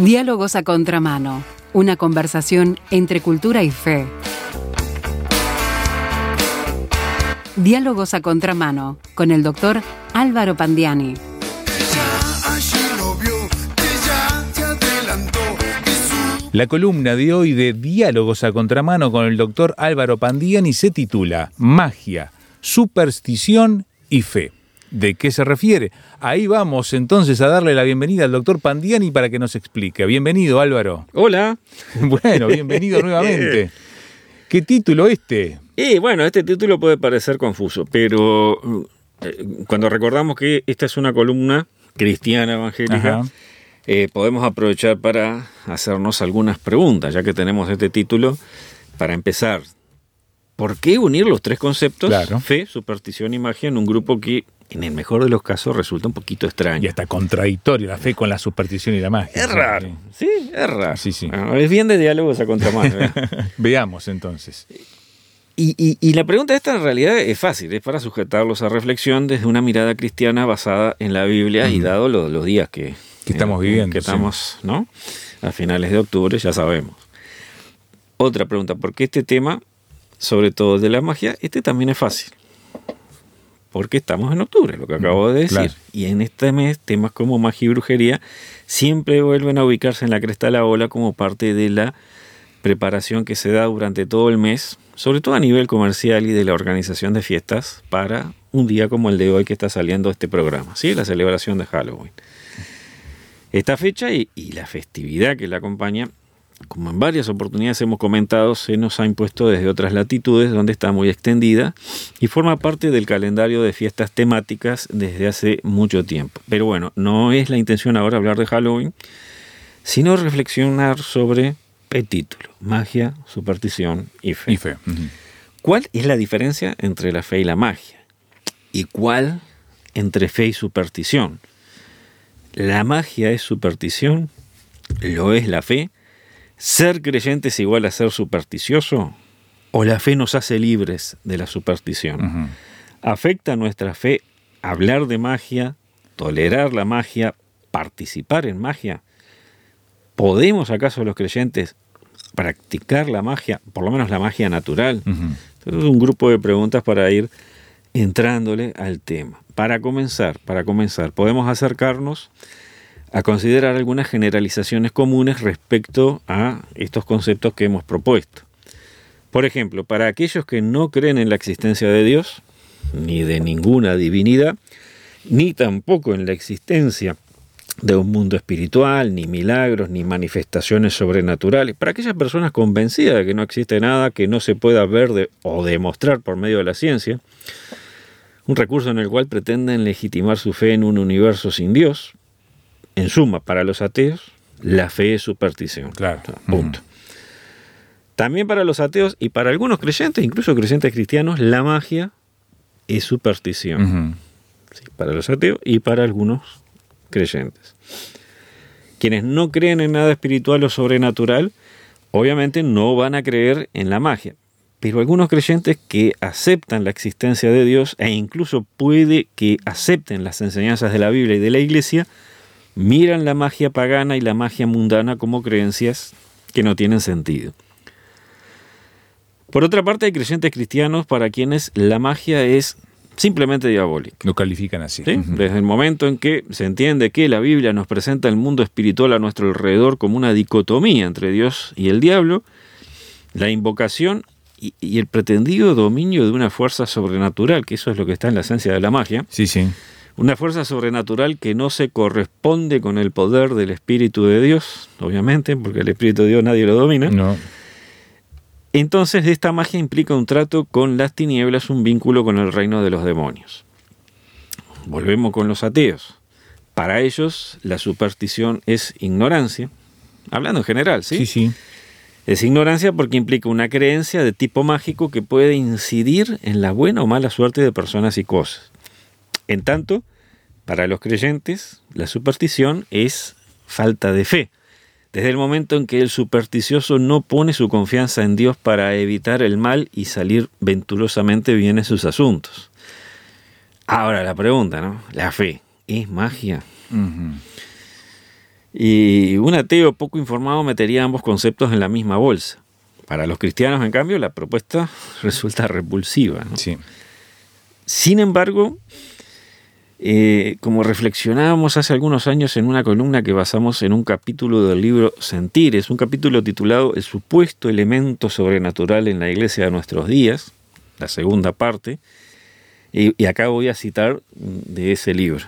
Diálogos a contramano. Una conversación entre cultura y fe. Diálogos a contramano con el doctor Álvaro Pandiani. La columna de hoy de Diálogos a contramano con el doctor Álvaro Pandiani se titula Magia, superstición y fe. ¿De qué se refiere? Ahí vamos entonces a darle la bienvenida al doctor Pandiani para que nos explique. Bienvenido Álvaro. Hola. Bueno, bienvenido nuevamente. ¿Qué título este? Y bueno, este título puede parecer confuso, pero eh, cuando recordamos que esta es una columna cristiana evangélica, eh, podemos aprovechar para hacernos algunas preguntas, ya que tenemos este título. Para empezar, ¿por qué unir los tres conceptos, fe, superstición y magia, en un grupo que en el mejor de los casos resulta un poquito extraño. Y hasta contradictorio la fe con la superstición y la magia. Es raro, sí, es raro. Sí, sí. es bien de diálogos a contramano. Veamos entonces. Y, la pregunta esta en realidad es fácil, es para sujetarlos a reflexión desde una mirada cristiana basada en la Biblia y dado los, días que, estamos viviendo. Que estamos, ¿no? A finales de octubre, ya sabemos. Otra pregunta, ¿por qué este tema, sobre todo de la magia, este también es fácil? Porque estamos en octubre, lo que acabo de decir. Y en este mes, temas como magia y brujería siempre vuelven a ubicarse en la cresta de la ola como parte de la preparación que se da durante todo el mes, sobre todo a nivel comercial y de la organización de fiestas para un día como el de hoy que está saliendo este programa, ¿sí? la celebración de Halloween. Esta fecha y, y la festividad que la acompaña como en varias oportunidades hemos comentado, se nos ha impuesto desde otras latitudes donde está muy extendida y forma parte del calendario de fiestas temáticas desde hace mucho tiempo. Pero bueno, no es la intención ahora hablar de Halloween, sino reflexionar sobre el título, magia, superstición y fe. ¿Cuál es la diferencia entre la fe y la magia? ¿Y cuál entre fe y superstición? ¿La magia es superstición? ¿Lo es la fe? ¿Ser creyente es igual a ser supersticioso? ¿O la fe nos hace libres de la superstición? ¿Afecta nuestra fe hablar de magia, tolerar la magia, participar en magia? ¿Podemos acaso los creyentes practicar la magia, por lo menos la magia natural? es un grupo de preguntas para ir entrándole al tema. Para comenzar, para comenzar, podemos acercarnos a considerar algunas generalizaciones comunes respecto a estos conceptos que hemos propuesto. Por ejemplo, para aquellos que no creen en la existencia de Dios, ni de ninguna divinidad, ni tampoco en la existencia de un mundo espiritual, ni milagros, ni manifestaciones sobrenaturales, para aquellas personas convencidas de que no existe nada que no se pueda ver o demostrar por medio de la ciencia, un recurso en el cual pretenden legitimar su fe en un universo sin Dios, en suma, para los ateos, la fe es superstición. Claro. Punto. También para los ateos y para algunos creyentes, incluso creyentes cristianos, la magia es superstición. para los ateos y para algunos creyentes. Quienes no creen en nada espiritual o sobrenatural, obviamente no van a creer en la magia. Pero algunos creyentes que aceptan la existencia de Dios e incluso puede que acepten las enseñanzas de la Biblia y de la Iglesia, miran la magia pagana y la magia mundana como creencias que no tienen sentido. Por otra parte, hay creyentes cristianos para quienes la magia es simplemente diabólica. Lo califican así. Desde el momento en que se entiende que la Biblia nos presenta el mundo espiritual a nuestro alrededor como una dicotomía entre Dios y el diablo, la invocación y, y el pretendido dominio de una fuerza sobrenatural, que eso es lo que está en la esencia de la magia. Sí, sí una fuerza sobrenatural que no se corresponde con el poder del Espíritu de Dios, obviamente, porque el Espíritu de Dios nadie lo domina. No. Entonces esta magia implica un trato con las tinieblas, un vínculo con el reino de los demonios. Volvemos con los ateos. Para ellos la superstición es ignorancia, hablando en general, ¿sí? Sí, sí. Es ignorancia porque implica una creencia de tipo mágico que puede incidir en la buena o mala suerte de personas y cosas. En tanto, para los creyentes, la superstición es falta de fe. Desde el momento en que el supersticioso no pone su confianza en Dios para evitar el mal y salir venturosamente bien en sus asuntos. Ahora la pregunta, ¿no? La fe, ¿es magia? Y un ateo poco informado metería ambos conceptos en la misma bolsa. Para los cristianos, en cambio, la propuesta resulta repulsiva. Sí. Sin embargo, eh, como reflexionábamos hace algunos años en una columna que basamos en un capítulo del libro Sentires, un capítulo titulado El supuesto elemento sobrenatural en la iglesia de nuestros días, la segunda parte, y, acá voy a citar de ese libro,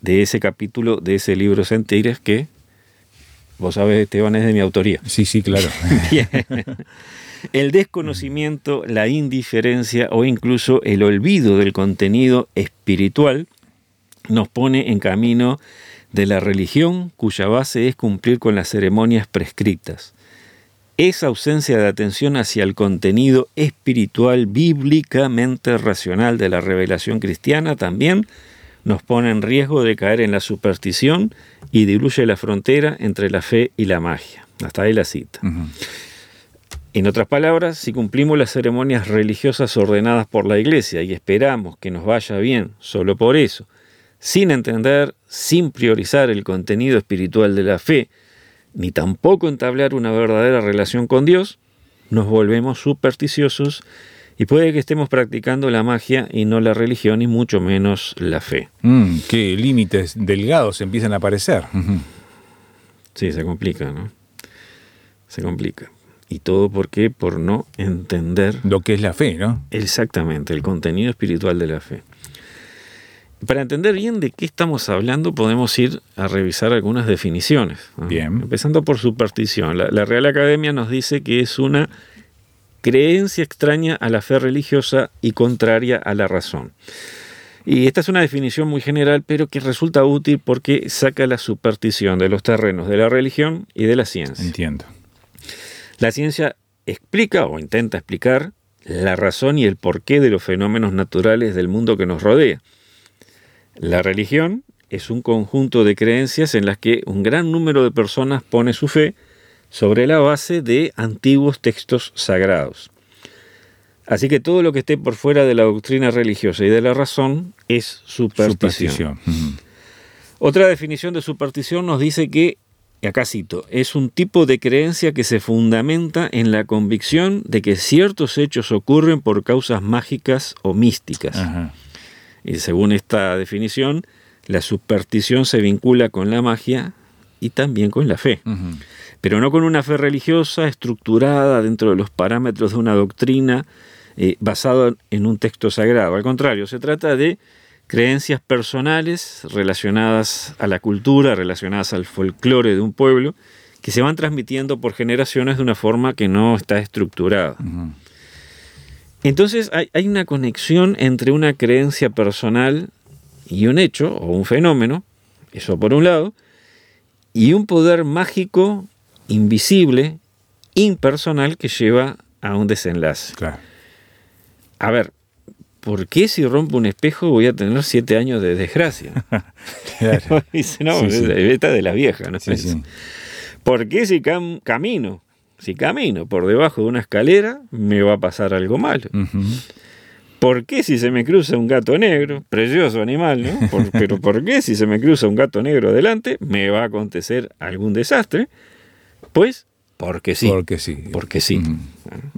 de ese capítulo de ese libro Sentires que, vos sabes, Esteban, es de mi autoría. Sí, sí, claro. El desconocimiento, la indiferencia o incluso el olvido del contenido espiritual nos pone en camino de la religión cuya base es cumplir con las ceremonias prescritas. Esa ausencia de atención hacia el contenido espiritual bíblicamente racional de la revelación cristiana también nos pone en riesgo de caer en la superstición y diluye la frontera entre la fe y la magia. Hasta ahí la cita. En otras palabras, si cumplimos las ceremonias religiosas ordenadas por la Iglesia y esperamos que nos vaya bien solo por eso, sin entender, sin priorizar el contenido espiritual de la fe, ni tampoco entablar una verdadera relación con Dios, nos volvemos supersticiosos y puede que estemos practicando la magia y no la religión y mucho menos la fe. Mm, qué límites delgados empiezan a aparecer. Sí, se complica, ¿no? Se complica. ¿Y todo por qué? Por no entender... Lo que es la fe, ¿no? Exactamente, el contenido espiritual de la fe. Para entender bien de qué estamos hablando, podemos ir a revisar algunas definiciones. Bien. Empezando por superstición. La, Real Academia nos dice que es una creencia extraña a la fe religiosa y contraria a la razón. Y esta es una definición muy general, pero que resulta útil porque saca la superstición de los terrenos de la religión y de la ciencia. Entiendo. La ciencia explica o intenta explicar la razón y el porqué de los fenómenos naturales del mundo que nos rodea. La religión es un conjunto de creencias en las que un gran número de personas pone su fe sobre la base de antiguos textos sagrados. Así que todo lo que esté por fuera de la doctrina religiosa y de la razón es superstición. Otra definición de superstición nos dice que acá cito, es un tipo de creencia que se fundamenta en la convicción de que ciertos hechos ocurren por causas mágicas o místicas. Y según esta definición, la superstición se vincula con la magia y también con la fe. Pero no con una fe religiosa estructurada dentro de los parámetros de una doctrina eh, basada en un texto sagrado. Al contrario, se trata de creencias personales relacionadas a la cultura, relacionadas al folclore de un pueblo, que se van transmitiendo por generaciones de una forma que no está estructurada. Entonces hay, hay, una conexión entre una creencia personal y un hecho o un fenómeno, eso por un lado, y un poder mágico, invisible, impersonal que lleva a un desenlace. Claro. A ver, ¿por qué si rompo un espejo voy a tener siete años de desgracia? claro. Dice, no, esta de la vieja, ¿no? ¿Por qué si camino? Si camino por debajo de una escalera, me va a pasar algo malo. ¿Por qué si se me cruza un gato negro? Precioso animal, ¿no? pero ¿por qué si se me cruza un gato negro adelante, me va a acontecer algún desastre? Pues porque sí. Porque sí. Porque sí.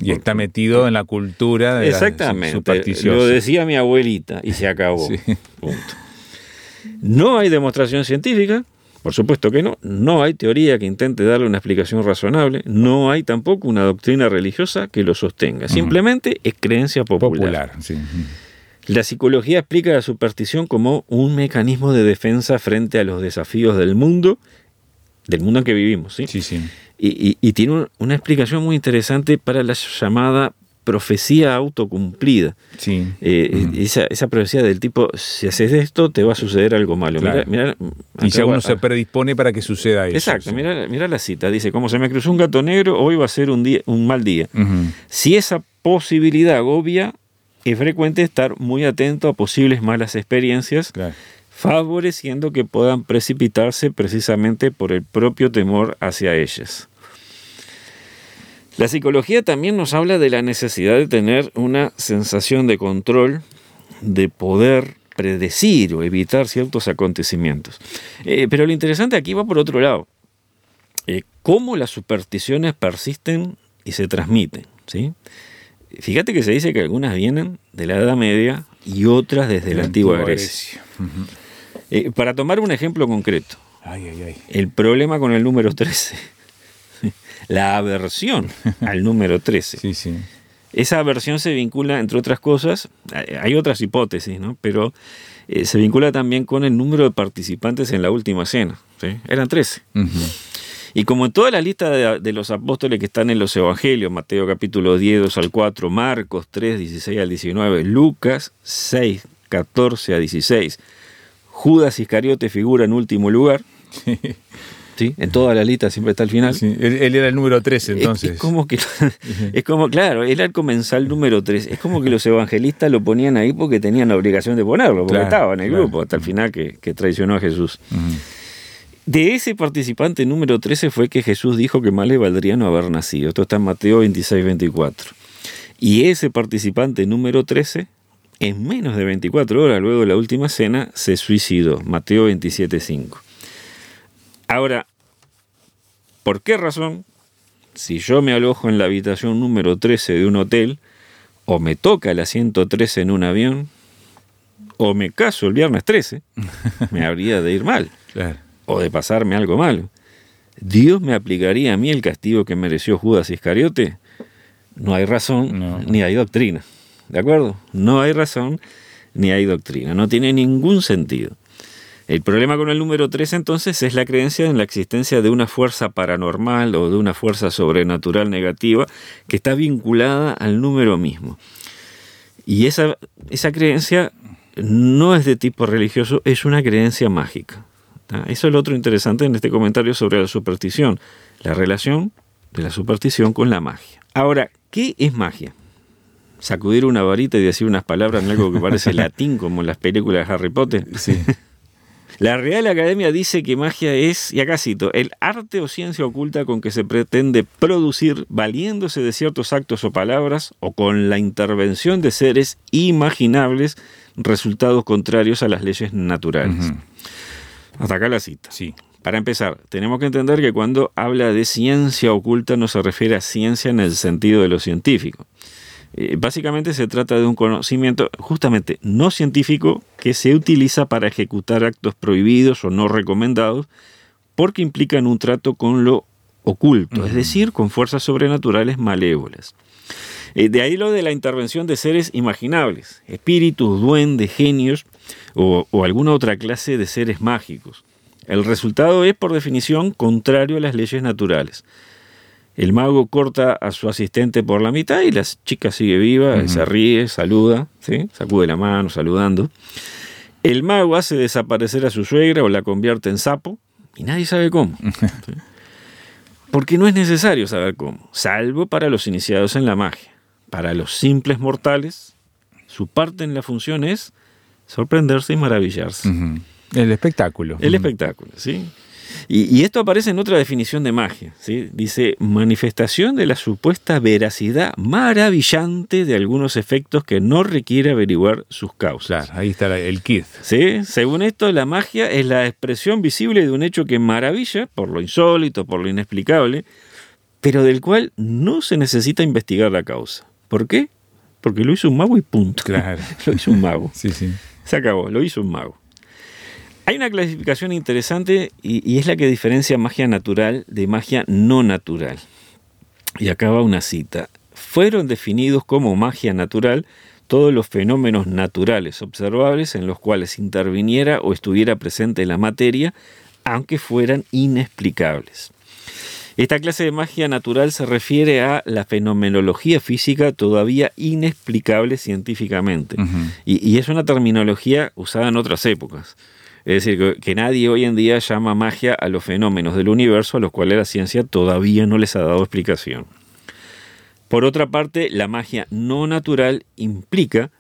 Y está metido en la cultura de Exactamente. Lo decía mi abuelita y se acabó. No hay demostración científica, por supuesto que no. No hay teoría que intente darle una explicación razonable. No hay tampoco una doctrina religiosa que lo sostenga. Simplemente es creencia popular. La psicología explica la superstición como un mecanismo de defensa frente a los desafíos del mundo, del mundo en que vivimos. Sí, sí. sí. Y, tiene una explicación muy interesante para la llamada profecía autocumplida. Sí. Eh, esa, esa, profecía del tipo, si haces esto, te va a suceder algo malo. y si uno se predispone para que suceda eso. Exacto, mira, la cita. Dice, como se me cruzó un gato negro, hoy va a ser un, día, un mal día. Si esa posibilidad agobia, es frecuente estar muy atento a posibles malas experiencias. Claro favoreciendo que puedan precipitarse precisamente por el propio temor hacia ellas. La psicología también nos habla de la necesidad de tener una sensación de control, de poder predecir o evitar ciertos acontecimientos. Eh, pero lo interesante aquí va por otro lado. Eh, cómo las supersticiones persisten y se transmiten. ¿sí? Fíjate que se dice que algunas vienen de la Edad Media y otras desde la, antigua, Grecia. Eh, para tomar un ejemplo concreto, el problema con el número 13, la aversión al número 13. Esa aversión se vincula, entre otras cosas, hay otras hipótesis, ¿no? pero eh, se vincula también con el número de participantes en la última cena. Eran 13. Y como en toda la lista de, los apóstoles que están en los evangelios, Mateo capítulo 10, 2 al 4, Marcos 3, 16 al 19, Lucas 6, 14 a 16, Judas Iscariote figura en último lugar. Sí. En toda la lista siempre está al final. él, era el número 13 entonces. Es, como que, es como, claro, él era el comensal número 3. Es como que los evangelistas lo ponían ahí porque tenían la obligación de ponerlo, porque estaba en el grupo hasta el final que, traicionó a Jesús. De ese participante número 13 fue que Jesús dijo que más le valdría no haber nacido. Esto está en Mateo 26, 24. Y ese participante número 13, en menos de 24 horas luego de la última cena, se suicidó. Mateo 27, 5. Ahora, ¿por qué razón? Si yo me alojo en la habitación número 13 de un hotel, o me toca el asiento 13 en un avión, o me caso el viernes 13, me habría de ir mal. Claro o de pasarme algo malo, ¿Dios me aplicaría a mí el castigo que mereció Judas Iscariote? No hay razón ni hay doctrina. ¿De acuerdo? No hay razón ni hay doctrina. No tiene ningún sentido. El problema con el número 3 entonces es la creencia en la existencia de una fuerza paranormal o de una fuerza sobrenatural negativa que está vinculada al número mismo. Y esa, esa creencia no es de tipo religioso, es una creencia mágica. Eso es lo otro interesante en este comentario sobre la superstición, la relación de la superstición con la magia. Ahora, ¿qué es magia? Sacudir una varita y decir unas palabras en algo que parece latín, como en las películas de Harry Potter. Sí. La Real Academia dice que magia es, y acá cito, el arte o ciencia oculta con que se pretende producir, valiéndose de ciertos actos o palabras, o con la intervención de seres imaginables, resultados contrarios a las leyes naturales. Hasta acá la cita. Sí. Para empezar, tenemos que entender que cuando habla de ciencia oculta no se refiere a ciencia en el sentido de lo científico. Eh, básicamente se trata de un conocimiento justamente no científico que se utiliza para ejecutar actos prohibidos o no recomendados porque implican un trato con lo oculto, es decir, con fuerzas sobrenaturales malévolas. Eh, de ahí lo de la intervención de seres imaginables, espíritus, duendes, genios o, alguna otra clase de seres mágicos. El resultado es, por definición, contrario a las leyes naturales. El mago corta a su asistente por la mitad y la chica sigue viva, se ríe, saluda, ¿sí? sacude la mano saludando. El mago hace desaparecer a su suegra o la convierte en sapo y nadie sabe cómo. Porque no es necesario saber cómo, salvo para los iniciados en la magia. Para los simples mortales, su parte en la función es sorprenderse y maravillarse. El espectáculo. El espectáculo, ¿sí? Y, esto aparece en otra definición de magia, ¿sí? Dice, manifestación de la supuesta veracidad maravillante de algunos efectos que no requiere averiguar sus causas. Claro, ahí está el kit. ¿Sí? Según esto, la magia es la expresión visible de un hecho que maravilla, por lo insólito, por lo inexplicable, pero del cual no se necesita investigar la causa. ¿Por qué? Porque lo hizo un mago y punto. Claro. lo hizo un mago. Sí, sí. Se acabó, lo hizo un mago. Hay una clasificación interesante y, es la que diferencia magia natural de magia no natural. Y acaba una cita. Fueron definidos como magia natural todos los fenómenos naturales observables en los cuales interviniera o estuviera presente la materia, aunque fueran inexplicables. Esta clase de magia natural se refiere a la fenomenología física todavía inexplicable científicamente. y, es una terminología usada en otras épocas. Es decir, que, nadie hoy en día llama magia a los fenómenos del universo a los cuales la ciencia todavía no les ha dado explicación. Por otra parte, la magia no natural implica,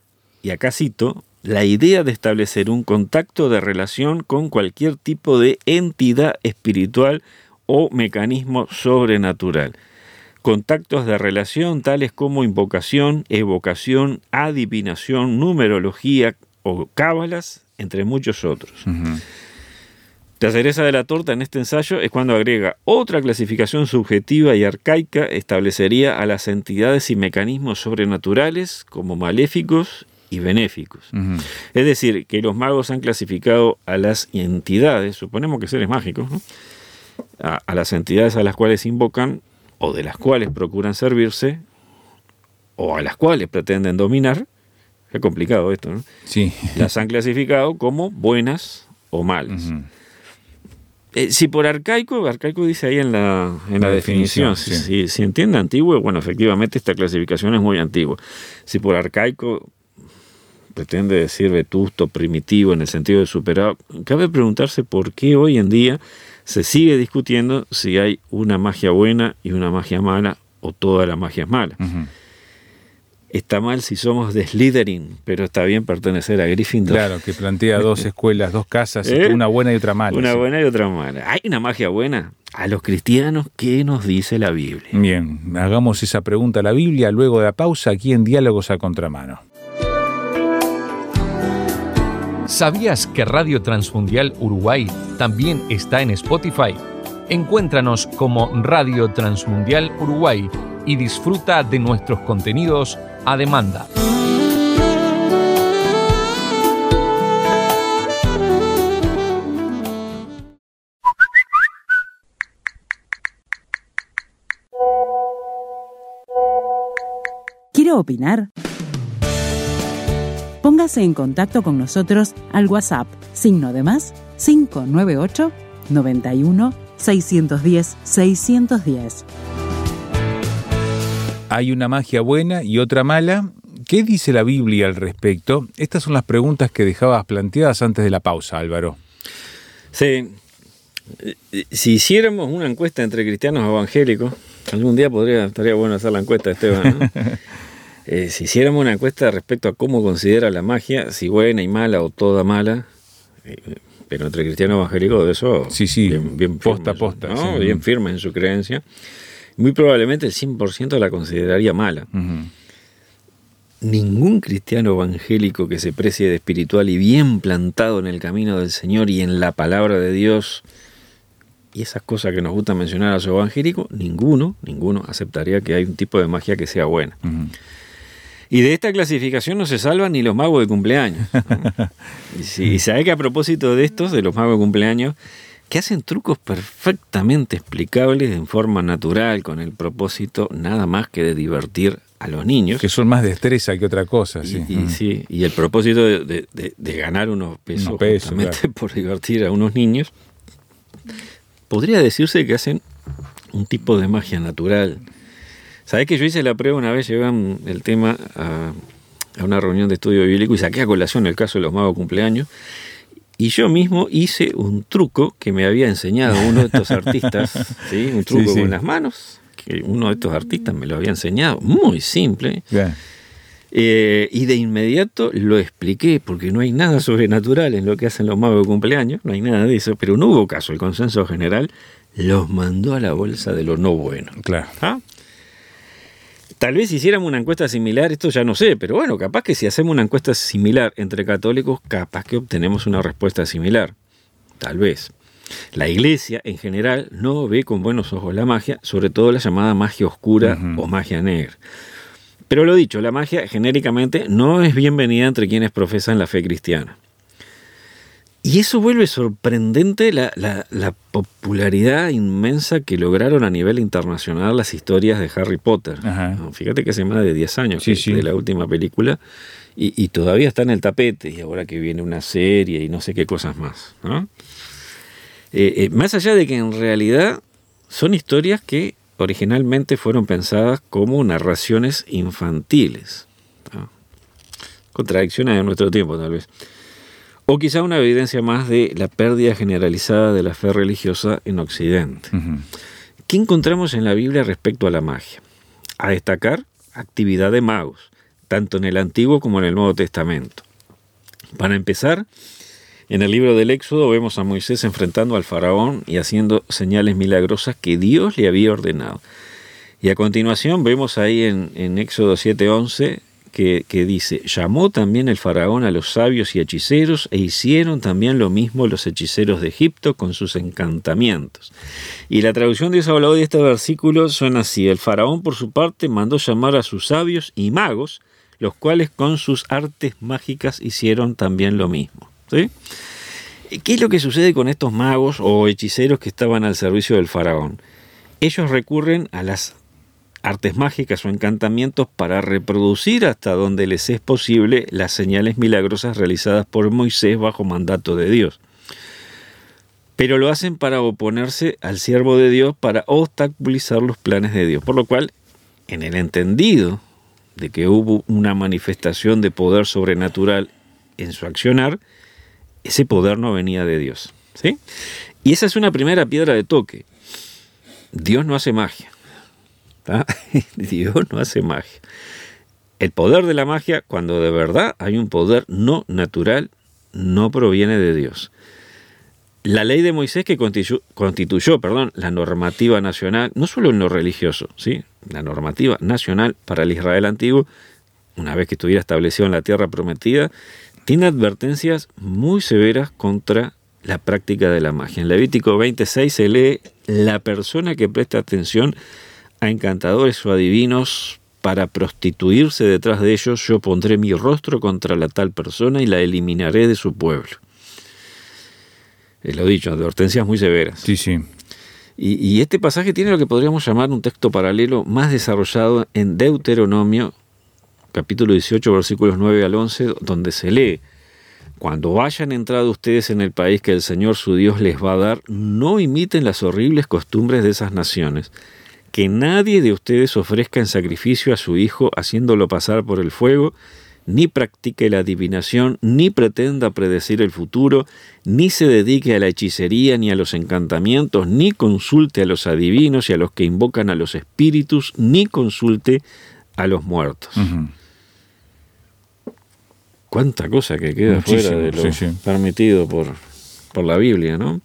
y acá cito, la idea de establecer un contacto de relación con cualquier tipo de entidad espiritual o mecanismo sobrenatural. Contactos de relación tales como invocación, evocación, adivinación, numerología, o cábalas, entre muchos otros. La cereza de la torta en este ensayo es cuando agrega otra clasificación subjetiva y arcaica, establecería a las entidades y mecanismos sobrenaturales como maléficos y benéficos. Es decir, que los magos han clasificado a las entidades, suponemos que seres mágicos, a, a las entidades a las cuales invocan o de las cuales procuran servirse o a las cuales pretenden dominar, es complicado esto, ¿no? Sí. Las han clasificado como buenas o malas. Eh, si por arcaico, arcaico dice ahí en la, en la, definición, si, si, entiende antiguo, bueno, efectivamente esta clasificación es muy antigua. Si por arcaico pretende decir vetusto, primitivo, en el sentido de superado, cabe preguntarse por qué hoy en día se sigue discutiendo si hay una magia buena y una magia mala o toda la magia es mala. Está mal si somos de Slytherin, pero está bien pertenecer a Gryffindor. Claro, que plantea dos escuelas, dos casas, ¿Eh? una buena y otra mala. Una buena y otra mala. ¿Hay una magia buena? A los cristianos, ¿qué nos dice la Biblia? Bien, hagamos esa pregunta a la Biblia luego de la pausa aquí en Diálogos a Contramano. ¿Sabías que Radio Transmundial Uruguay también está en Spotify? Encuéntranos como Radio Transmundial Uruguay y disfruta de nuestros contenidos a demanda. ¿Quiere opinar? Póngase en contacto con nosotros al WhatsApp, signo de más 598 91 610 610. ¿Hay una magia buena y otra mala? ¿Qué dice la Biblia al respecto? Estas son las preguntas que dejabas planteadas antes de la pausa, Álvaro. Sí. Si hiciéramos una encuesta entre cristianos evangélicos, algún día podría, estaría bueno hacer la encuesta, Esteban. ¿no? Eh, si hiciéramos una encuesta respecto a cómo considera la magia, si buena y mala o toda mala, eh, pero entre cristianos evangélicos de eso, sí, sí, bien, bien posta posta, ¿no? bien firme en su creencia, muy probablemente el 100% la consideraría mala. Ningún cristiano evangélico que se precie de espiritual y bien plantado en el camino del Señor y en la palabra de Dios, y esas cosas que nos gusta mencionar a su evangélico, ninguno, ninguno aceptaría que hay un tipo de magia que sea buena. Y de esta clasificación no se salvan ni los magos de cumpleaños. y, sabe que a propósito de estos, de los magos de cumpleaños, que hacen trucos perfectamente explicables en forma natural, con el propósito nada más que de divertir a los niños. Que son más destreza que otra cosa, sí. Y, sí, y el propósito de, ganar unos pesos, por divertir a unos niños, podría decirse que hacen un tipo de magia natural ¿Sabés que yo hice la prueba una vez, llevé el tema a, una reunión de estudio bíblico y saqué a colación el caso de los magos cumpleaños? Y yo mismo hice un truco que me había enseñado uno de estos artistas, ¿sí? un truco con las manos, que uno de estos artistas me lo había enseñado, muy simple. Eh, y de inmediato lo expliqué, porque no hay nada sobrenatural en lo que hacen los magos de cumpleaños, no hay nada de eso, pero no hubo caso, el consenso general los mandó a la bolsa de lo no bueno. Claro. ¿Ah? Tal vez si hiciéramos una encuesta similar, esto ya no sé, pero bueno, capaz que si hacemos una encuesta similar entre católicos, capaz que obtenemos una respuesta similar. Tal vez. La iglesia en general no ve con buenos ojos la magia, sobre todo la llamada magia oscura o magia negra. Pero lo dicho, la magia genéricamente no es bienvenida entre quienes profesan la fe cristiana. Y eso vuelve sorprendente la, popularidad inmensa que lograron a nivel internacional las historias de Harry Potter. Fíjate que hace más de 10 años de la última película y, todavía está en el tapete y ahora que viene una serie y no sé qué cosas más. Eh, eh, más allá de que en realidad son historias que originalmente fueron pensadas como narraciones infantiles. Contradicciones de nuestro tiempo tal vez. O quizá una evidencia más de la pérdida generalizada de la fe religiosa en Occidente. ¿Qué encontramos en la Biblia respecto a la magia? A destacar, actividad de magos, tanto en el Antiguo como en el Nuevo Testamento. Para empezar, en el libro del Éxodo vemos a Moisés enfrentando al faraón y haciendo señales milagrosas que Dios le había ordenado. Y a continuación vemos ahí en, en Éxodo 7:11 que, dice, llamó también el faraón a los sabios y hechiceros e hicieron también lo mismo los hechiceros de Egipto con sus encantamientos. Y la traducción de Isabolao de este versículo suena así, el faraón por su parte mandó llamar a sus sabios y magos, los cuales con sus artes mágicas hicieron también lo mismo. ¿sí? ¿Qué es lo que sucede con estos magos o hechiceros que estaban al servicio del faraón? Ellos recurren a las artes mágicas o encantamientos para reproducir hasta donde les es posible las señales milagrosas realizadas por Moisés bajo mandato de Dios. Pero lo hacen para oponerse al siervo de Dios, para obstaculizar los planes de Dios. Por lo cual, en el entendido de que hubo una manifestación de poder sobrenatural en su accionar, ese poder no venía de Dios. ¿sí? Y esa es una primera piedra de toque. Dios no hace magia. Dios no hace magia. El poder de la magia, cuando de verdad hay un poder no natural, no proviene de Dios. La ley de Moisés que constituyó, perdón, la normativa nacional, no solo en lo religioso, ¿sí? la normativa nacional para el Israel antiguo, una vez que estuviera establecido en la tierra prometida, tiene advertencias muy severas contra la práctica de la magia. En Levítico 26 se lee, la persona que presta atención a encantadores o adivinos para prostituirse detrás de ellos, yo pondré mi rostro contra la tal persona y la eliminaré de su pueblo. Es lo dicho, advertencias muy severas. Sí, sí. Y, y, este pasaje tiene lo que podríamos llamar un texto paralelo más desarrollado en Deuteronomio, capítulo 18, versículos 9 al 11, donde se lee, cuando hayan entrado ustedes en el país que el Señor su Dios les va a dar, no imiten las horribles costumbres de esas naciones que nadie de ustedes ofrezca en sacrificio a su hijo haciéndolo pasar por el fuego, ni practique la adivinación, ni pretenda predecir el futuro, ni se dedique a la hechicería ni a los encantamientos, ni consulte a los adivinos y a los que invocan a los espíritus, ni consulte a los muertos. Cuánta cosa que queda fuera de lo permitido por, por la Biblia, ¿no?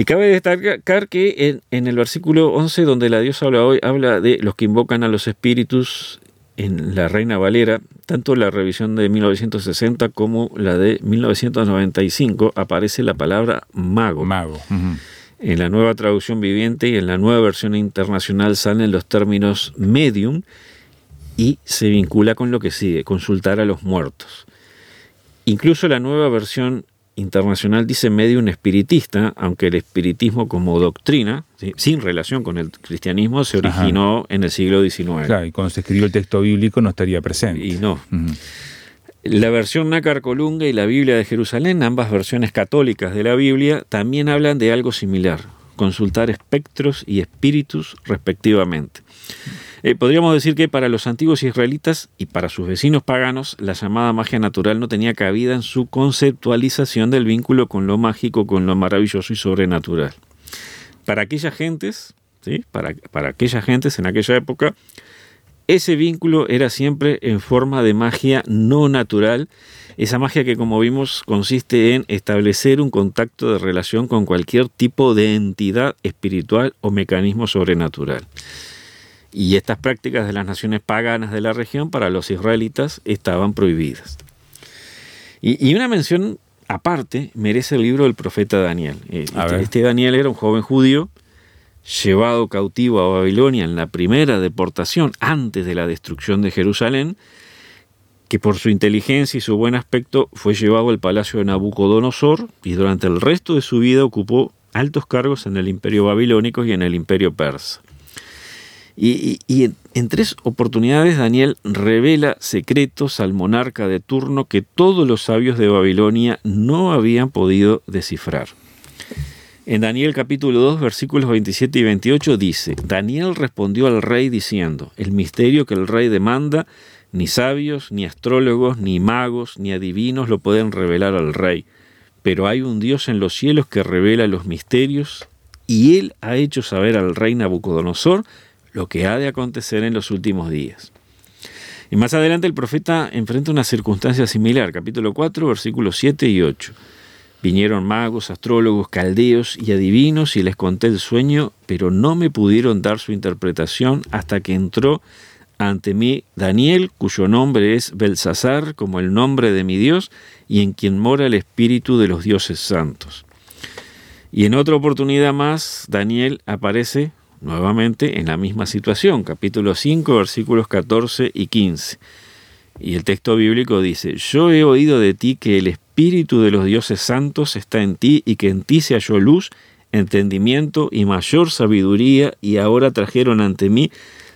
Y cabe destacar que en, el versículo 11, donde la diosa habla hoy, habla de los que invocan a los espíritus en la Reina Valera, tanto la revisión de 1960 como la de 1995 aparece la palabra mago. Mago. En la nueva traducción viviente y en la nueva versión internacional salen los términos medium y se vincula con lo que sigue, consultar a los muertos. Incluso la nueva versión internacional dice medio un espiritista, aunque el espiritismo como doctrina, sin relación con el cristianismo, se originó en el siglo XIX. Claro, y cuando se escribió el texto bíblico no estaría presente. Y no. La versión Nácar Colunga y la Biblia de Jerusalén, ambas versiones católicas de la Biblia, también hablan de algo similar, consultar espectros y espíritus respectivamente. Eh, podríamos decir que para los antiguos israelitas y para sus vecinos paganos, la llamada magia natural no tenía cabida en su conceptualización del vínculo con lo mágico, con lo maravilloso y sobrenatural. Para aquellas gentes, ¿sí? para, para aquellas gentes en aquella época, ese vínculo era siempre en forma de magia no natural, esa magia que como vimos consiste en establecer un contacto de relación con cualquier tipo de entidad espiritual o mecanismo sobrenatural. Y estas prácticas de las naciones paganas de la región para los israelitas estaban prohibidas. Y, una mención aparte merece el libro del profeta Daniel. Eh, este, este, Daniel era un joven judío llevado cautivo a Babilonia en la primera deportación antes de la destrucción de Jerusalén, que por su inteligencia y su buen aspecto fue llevado al palacio de Nabucodonosor y durante el resto de su vida ocupó altos cargos en el imperio babilónico y en el imperio persa. Y, en, tres oportunidades Daniel revela secretos al monarca de turno que todos los sabios de Babilonia no habían podido descifrar. En Daniel capítulo 2 versículos 27 y 28 dice, Daniel respondió al rey diciendo, el misterio que el rey demanda, ni sabios, ni astrólogos, ni magos, ni adivinos lo pueden revelar al rey, pero hay un Dios en los cielos que revela los misterios, y él ha hecho saber al rey Nabucodonosor lo que ha de acontecer en los últimos días. Y más adelante el profeta enfrenta una circunstancia similar, capítulo 4, versículos 7 y 8. Vinieron magos, astrólogos, caldeos y adivinos y les conté el sueño, pero no me pudieron dar su interpretación hasta que entró ante mí Daniel, cuyo nombre es Belsasar, como el nombre de mi Dios, y en quien mora el espíritu de los dioses santos. Y en otra oportunidad más, Daniel aparece nuevamente en la misma situación, capítulo 5, versículos 14 y 15. Y el texto bíblico dice, yo he oído de ti que el espíritu de los dioses santos está en ti y que en ti se halló luz, entendimiento y mayor sabiduría, y ahora trajeron ante mí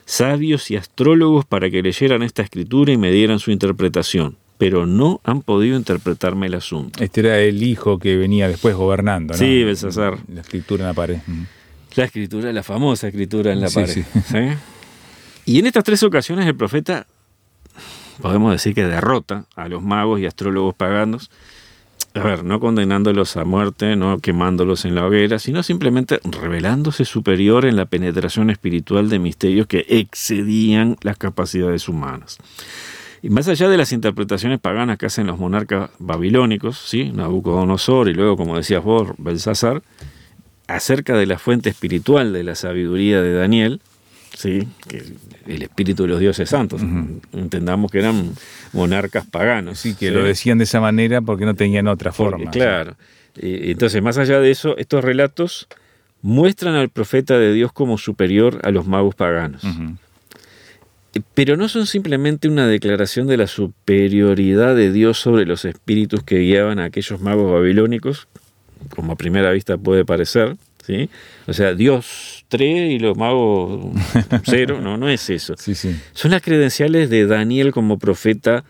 sabios y astrólogos para que leyeran esta escritura y me dieran su interpretación, pero no han podido interpretarme el asunto. Este era el hijo que venía después gobernando, ¿no? Sí, Belsasar. La escritura en la pared. La escritura, la famosa escritura en la Sí, pared. sí. ¿sí? Y en estas tres ocasiones el profeta, podemos decir que derrota a los magos y astrólogos paganos, a ver, no condenándolos a muerte, no quemándolos en la hoguera, sino simplemente revelándose superior en la penetración espiritual de misterios que excedían las capacidades humanas. Y más allá de las interpretaciones paganas que hacen los monarcas babilónicos, ¿sí? Nabucodonosor y luego, como decías vos, Belsasar, acerca de la fuente espiritual de la sabiduría de Daniel, ¿sí? que el espíritu de los dioses santos, entendamos que eran monarcas paganos. Sí, que ¿sí? lo decían de esa manera porque no tenían otra Porque, forma. claro. Entonces, más allá de eso, estos relatos muestran al profeta de Dios como superior a los magos paganos. Pero no son simplemente una declaración de la superioridad de Dios sobre los espíritus que guiaban a aquellos magos babilónicos, como a primera vista puede parecer, ¿sí? O sea, Dios 3 y los magos 0, no, no es eso. Sí, sí. Son las credenciales de Daniel como profeta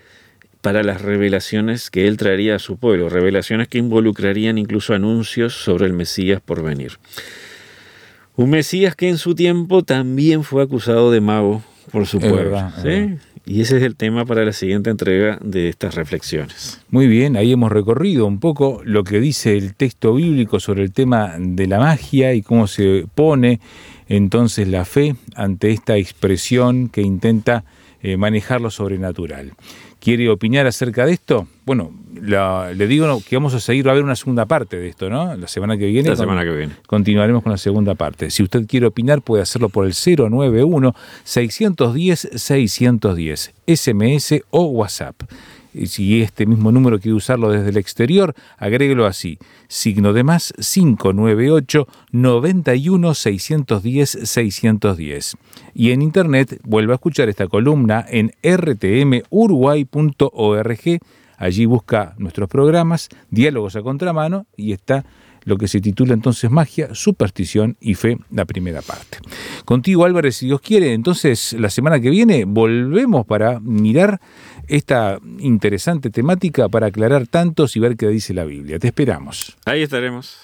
para las revelaciones que él traería a su pueblo, revelaciones que involucrarían incluso anuncios sobre el Mesías por venir. Un Mesías que en su tiempo también fue acusado de mago por su pueblo. verdad, ¿sí? Y ese es el tema para la siguiente entrega de estas reflexiones. Muy bien, ahí hemos recorrido un poco lo que dice el texto bíblico sobre el tema de la magia y cómo se pone entonces la fe ante esta expresión que intenta eh, manejar lo sobrenatural. ¿Quiere opinar acerca de esto? Bueno, la- le digo que vamos a seguir, va a haber una segunda parte de esto, ¿no? La semana que viene. La con- semana que viene. Continuaremos con la segunda parte. Si usted quiere opinar, puede hacerlo por el 091-610-610, SMS o WhatsApp. Y si este mismo número quiere usarlo desde el exterior, agréguelo así. Signo de más 598 91 610 610. Y en internet vuelva a escuchar esta columna en rtmuruguay.org. Allí busca nuestros programas, diálogos a contramano y está lo que se titula entonces Magia, Superstición y Fe, la primera parte. Contigo Álvarez, si Dios quiere, entonces la semana que viene volvemos para mirar esta interesante temática para aclarar tantos y ver qué dice la Biblia. Te esperamos. Ahí estaremos.